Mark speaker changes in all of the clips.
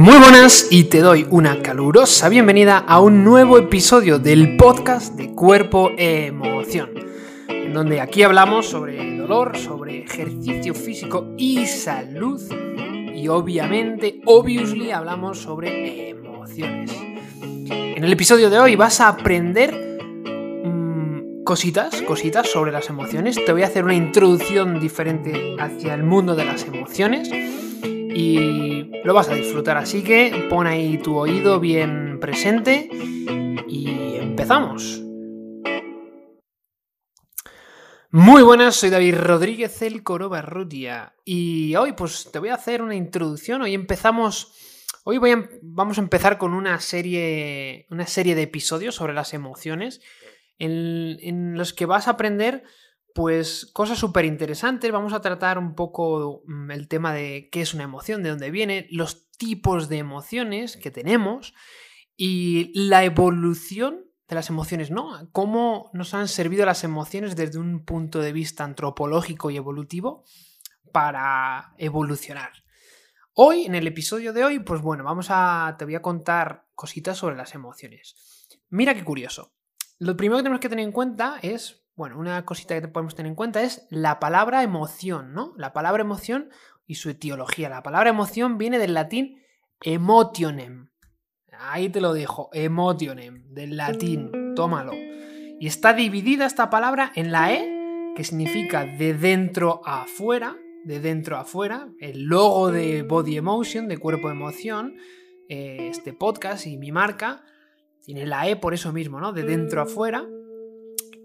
Speaker 1: Muy buenas y te doy una calurosa bienvenida a un nuevo episodio del podcast de Cuerpo Emoción, en donde aquí hablamos sobre dolor, sobre ejercicio físico y salud y obviamente, obviously, hablamos sobre emociones. En el episodio de hoy vas a aprender mm, cositas, cositas sobre las emociones. Te voy a hacer una introducción diferente hacia el mundo de las emociones y lo vas a disfrutar. Así que pon ahí tu oído bien presente y empezamos. Muy buenas, soy David Rodríguez el Corobarrutia y hoy pues te voy a hacer una introducción. Hoy empezamos, hoy voy vamos a empezar con una serie, una serie de episodios sobre las emociones en los que vas a aprender pues cosas súper interesantes. Vamos a tratar un poco mm, el tema de qué es una emoción, de dónde viene, los tipos de emociones que tenemos y la evolución de las emociones, ¿no? Cómo nos han servido las emociones desde un punto de vista antropológico y evolutivo para evolucionar. Hoy, en el episodio de hoy, pues bueno, vamos a. te voy a contar cositas sobre las emociones. Mira qué curioso. Lo primero que tenemos que tener en cuenta es bueno, una cosita que podemos tener en cuenta es la palabra emoción, ¿no? La palabra emoción y su etiología. La palabra emoción viene del latín emotionem. Ahí te lo dejo, emotionem, del latín, tómalo. Y está dividida esta palabra en la E, que significa de dentro a afuera, de dentro a afuera, el logo de Body Emotion, de cuerpo emoción, eh, este podcast y mi marca, tiene la E por eso mismo, ¿no? De dentro a afuera.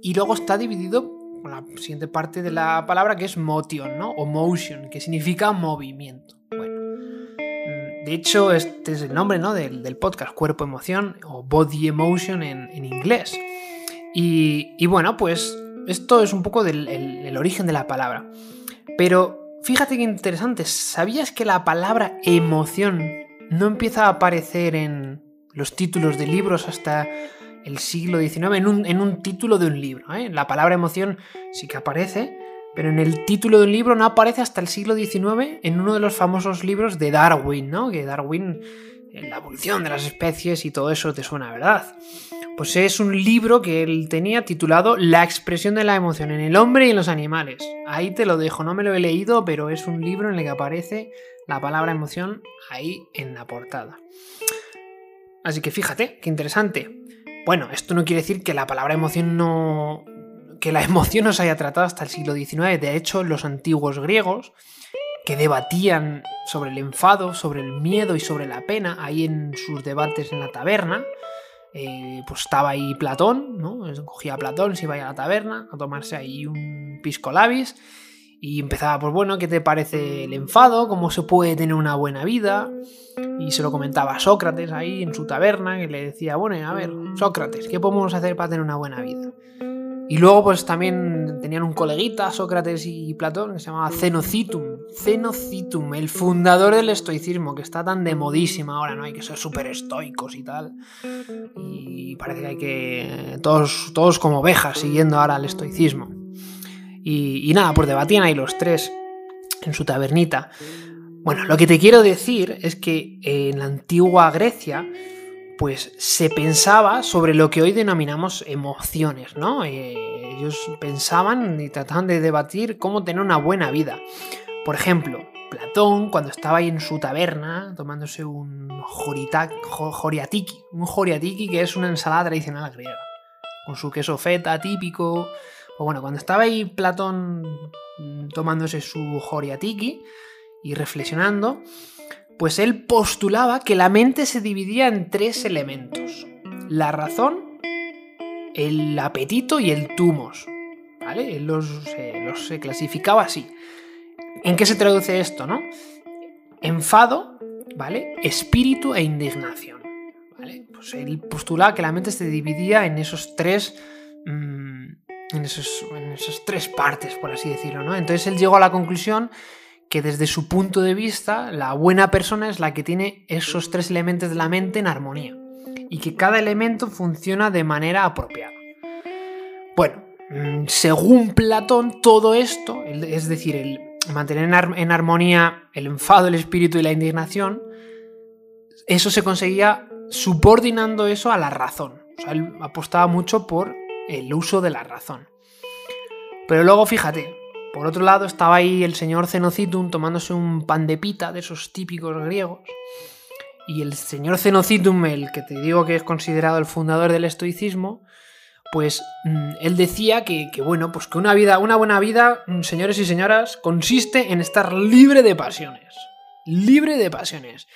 Speaker 1: Y luego está dividido con la siguiente parte de la palabra que es motion, ¿no? O motion, que significa movimiento. Bueno, mm, de hecho, este es el nombre ¿no? del, podcast, cuerpo emoción o body emotion en, inglés. Y, bueno, pues esto es un poco del el origen de la palabra. Pero fíjate qué interesante, ¿sabías que la palabra emoción no empieza a aparecer en los títulos de libros hasta el siglo XIX en un, en un título de un libro. ¿eh? La palabra emoción sí que aparece, pero en el título de un libro no aparece hasta el siglo XIX en uno de los famosos libros de Darwin, ¿no? Que Darwin, la evolución de las especies y todo eso te suena, ¿verdad? Pues es un libro que él tenía titulado La expresión de la emoción en el hombre y en los animales. Ahí te lo dejo, no me lo he leído, pero es un libro en el que aparece la palabra emoción ahí en la portada. Así que fíjate, qué interesante. Bueno, esto no quiere decir que la palabra emoción no. que la emoción no se haya tratado hasta el siglo XIX. De hecho, los antiguos griegos, que debatían sobre el enfado, sobre el miedo y sobre la pena, ahí en sus debates en la taberna, eh, pues estaba ahí Platón, ¿no? Cogía a Platón, se iba a, la taberna a tomarse ahí un pisco labis y empezaba, pues bueno, ¿qué te parece el enfado? ¿Cómo se puede tener una buena vida? Y se lo comentaba a Sócrates ahí en su taberna, que le decía, bueno, a ver, Sócrates, ¿qué podemos hacer para tener una buena vida? Y luego pues también tenían un coleguita, Sócrates y Platón, que se llamaba Cenocitum. Cenocitum, el fundador del estoicismo, que está tan de modísima ahora, ¿no? Hay que ser súper estoicos y tal. Y parece que hay que... Todos, todos como ovejas siguiendo ahora el estoicismo. Y, nada, pues debatían ahí los tres en su tabernita. Bueno, lo que te quiero decir es que en la antigua Grecia, pues se pensaba sobre lo que hoy denominamos emociones, ¿no? Eh, ellos pensaban y trataban de debatir cómo tener una buena vida. Por ejemplo, Platón, cuando estaba ahí en su taberna, tomándose un joriatiki, un joriatiki que es una ensalada tradicional griega, con su queso feta típico, o bueno, cuando estaba ahí Platón mm, tomándose su Joriatiki y reflexionando, pues él postulaba que la mente se dividía en tres elementos. La razón, el apetito y el tumos. ¿Vale? Él los, los clasificaba así. ¿En qué se traduce esto, no? Enfado, ¿vale? Espíritu e indignación. ¿Vale? Pues él postulaba que la mente se dividía en esos tres mm, en, esas tres partes, por así decirlo, ¿no? Entonces él llegó a la conclusión que desde su punto de vista, la buena persona es la que tiene esos tres elementos de la mente en armonía y que cada elemento funciona de manera apropiada. Bueno, mm, según Platón, todo esto, es decir, el mantener en armonía el enfado, el espíritu y la indignación, eso se conseguía subordinando eso a la razón. O sea, él apostaba mucho por el uso de la razón. Pero luego fíjate, por otro lado estaba ahí el señor Cenocitum tomándose un pan de pita de esos típicos griegos. Y el señor Cenocitum, el que te digo que es considerado el fundador del estoicismo, pues mm, él decía que, que, bueno, pues que una vida, una buena vida, mm, señores y señoras, consiste en estar libre de pasiones. Libre de pasiones.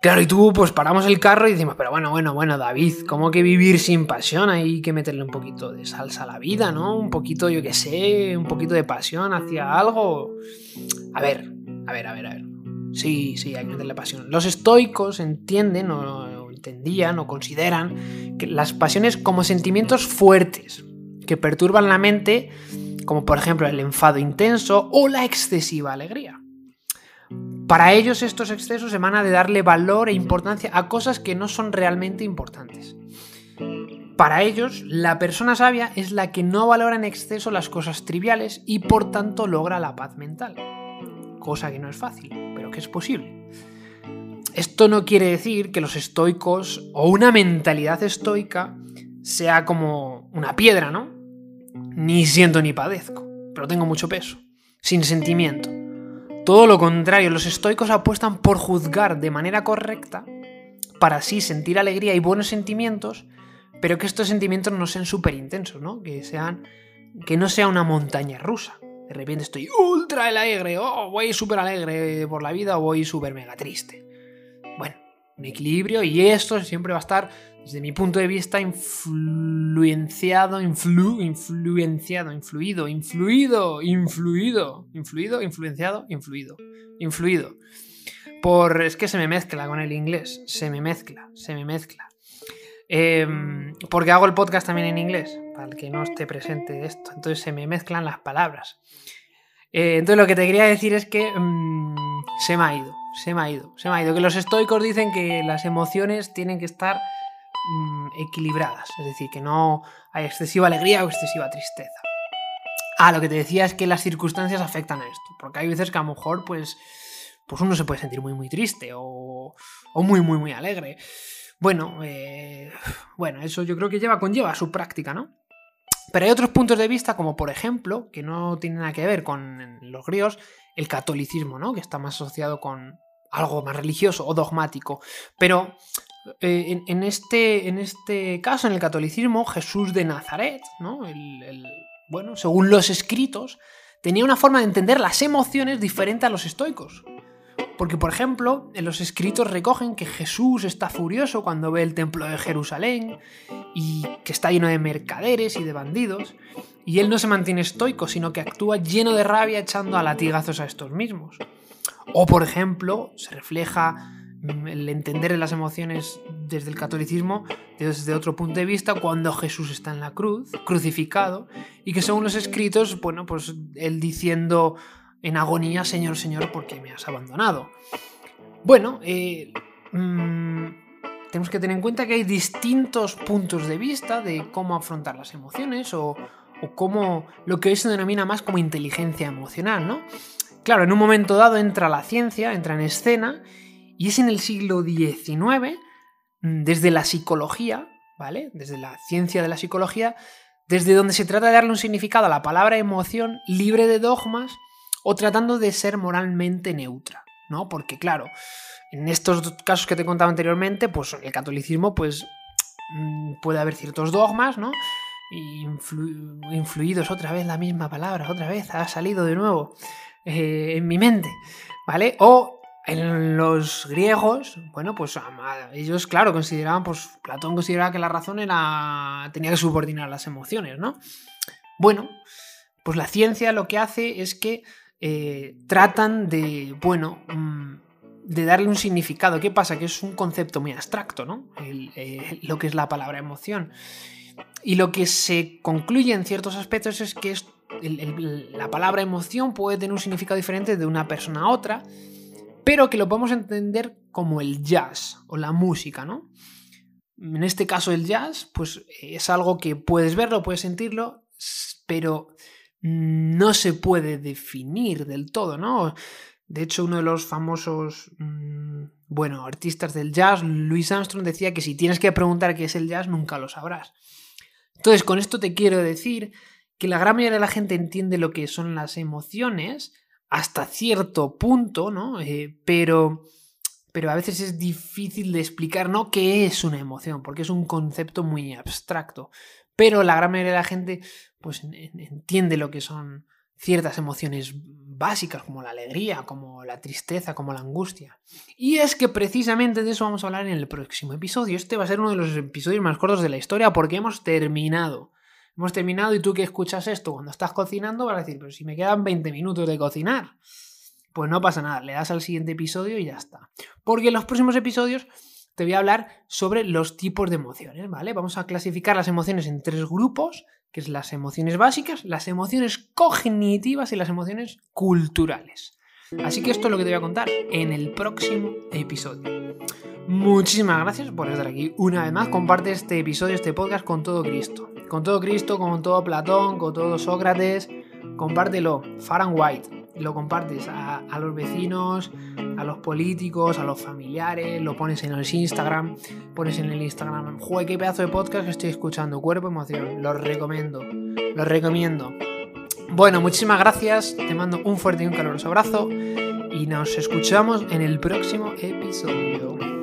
Speaker 1: Claro, y tú, pues paramos el carro y decimos, pero bueno, bueno, bueno, David, ¿cómo que vivir sin pasión? Hay que meterle un poquito de salsa a la vida, ¿no? Un poquito, yo qué sé, un poquito de pasión hacia algo. A ver, a ver, a ver, a ver. Sí, sí, hay que meterle pasión. Los estoicos entienden o entendían o consideran que las pasiones como sentimientos fuertes que perturban la mente, como por ejemplo el enfado intenso o la excesiva alegría. Para ellos estos excesos emanan de darle valor e importancia a cosas que no son realmente importantes. Para ellos, la persona sabia es la que no valora en exceso las cosas triviales y por tanto logra la paz mental. Cosa que no es fácil, pero que es posible. Esto no quiere decir que los estoicos o una mentalidad estoica sea como una piedra, ¿no? Ni siento ni padezco, pero tengo mucho peso, sin sentimiento. Todo lo contrario, los estoicos apuestan por juzgar de manera correcta para así sentir alegría y buenos sentimientos, pero que estos sentimientos no sean súper intensos, ¿no? Que, sean, que no sea una montaña rusa. De repente estoy ultra alegre, oh, voy súper alegre por la vida o voy súper mega triste. Bueno, un equilibrio y esto siempre va a estar desde mi punto de vista, influenciado, influ, influenciado, influido, influido, influido, influido, influenciado, influido, influido. Por, es que se me mezcla con el inglés, se me mezcla, se me mezcla. Em, porque hago el podcast también en inglés, para el que no esté presente esto, entonces se me mezclan las palabras. Eh, entonces lo que te quería decir es que mm, se me ha ido, se me ha ido, se me ha ido. Que los estoicos dicen que las emociones tienen que estar Mm, equilibradas, es decir, que no hay excesiva alegría o excesiva tristeza. Ah, lo que te decía es que las circunstancias afectan a esto, porque hay veces que a lo mejor pues, pues uno se puede sentir muy muy triste o, o muy muy muy alegre. Bueno, eh, bueno, eso yo creo que lleva conlleva su práctica, ¿no? Pero hay otros puntos de vista, como por ejemplo, que no tienen nada que ver con los griegos, el catolicismo, ¿no? Que está más asociado con algo más religioso o dogmático. Pero eh, en, este, en este caso, en el catolicismo, Jesús de Nazaret, ¿no? bueno, según los escritos, tenía una forma de entender las emociones diferente a los estoicos. Porque, por ejemplo, en los escritos recogen que Jesús está furioso cuando ve el templo de Jerusalén y que está lleno de mercaderes y de bandidos, y él no se mantiene estoico, sino que actúa lleno de rabia echando a latigazos a estos mismos. O, por ejemplo, se refleja el entender las emociones desde el catolicismo desde otro punto de vista cuando Jesús está en la cruz, crucificado, y que según los escritos, bueno, pues él diciendo en agonía, Señor, Señor, ¿por qué me has abandonado? Bueno, eh, mm, tenemos que tener en cuenta que hay distintos puntos de vista de cómo afrontar las emociones o, o cómo lo que hoy se denomina más como inteligencia emocional, ¿no? Claro, en un momento dado entra la ciencia, entra en escena, y es en el siglo XIX, mm, desde la psicología, ¿vale? Desde la ciencia de la psicología, desde donde se trata de darle un significado a la palabra emoción libre de dogmas o tratando de ser moralmente neutra, ¿no? Porque claro, en estos casos que te he contado anteriormente, pues el catolicismo, pues mm, puede haber ciertos dogmas, ¿no? influidos, otra vez la misma palabra, otra vez ha salido de nuevo eh, en mi mente, ¿vale? O en los griegos, bueno, pues ellos, claro, consideraban, pues Platón consideraba que la razón era, tenía que subordinar las emociones, ¿no? Bueno, pues la ciencia lo que hace es que eh, tratan de, bueno, mm, de darle un significado. ¿Qué pasa? Que es un concepto muy abstracto, ¿no? Eh, lo que es la palabra emoción. Y lo que se concluye en ciertos aspectos es que la palabra emoción puede tener un significado diferente de una persona a otra pero que lo podemos entender como el jazz o la música, ¿no? En este caso el jazz, pues es algo que puedes verlo, puedes sentirlo, pero no se puede definir del todo, ¿no? De hecho, uno de los famosos mm, bueno, artistas del jazz, Louis Armstrong decía que si tienes que preguntar qué es el jazz, nunca lo sabrás. Entonces, con esto te quiero decir que la gran mayoría de la gente entiende lo que son las emociones hasta cierto punto, ¿no? Eh, pero, pero a veces es difícil de explicar, ¿no? ¿Qué es una emoción? Porque es un concepto muy abstracto. Pero la gran mayoría de la gente, pues, entiende lo que son ciertas emociones básicas como la alegría, como la tristeza, como la angustia. Y es que precisamente de eso vamos a hablar en el próximo episodio. Este va a ser uno de los episodios más cortos de la historia porque hemos terminado. Hemos terminado y tú que escuchas esto cuando estás cocinando vas a decir, pero si me quedan 20 minutos de cocinar. Pues no pasa nada, le das al siguiente episodio y ya está. Porque en los próximos episodios te voy a hablar sobre los tipos de emociones, ¿vale? Vamos a clasificar las emociones en tres grupos, que es las emociones básicas, las emociones cognitivas y las emociones culturales. Así que esto es lo que te voy a contar en el próximo episodio. Muchísimas gracias por estar aquí. Una vez más, comparte este episodio, este podcast con todo Cristo. Con todo Cristo, con todo Platón, con todo Sócrates. Compártelo. Far and White. Lo compartes a, los vecinos, a los políticos, a los familiares. Lo pones en el Instagram. Pones en el Instagram. Joder, qué pedazo de podcast que estoy escuchando. Cuerpo, emoción. Lo recomiendo. Lo recomiendo. Bueno, muchísimas gracias. Te mando un fuerte y un caluroso abrazo. Y nos escuchamos en el próximo episodio.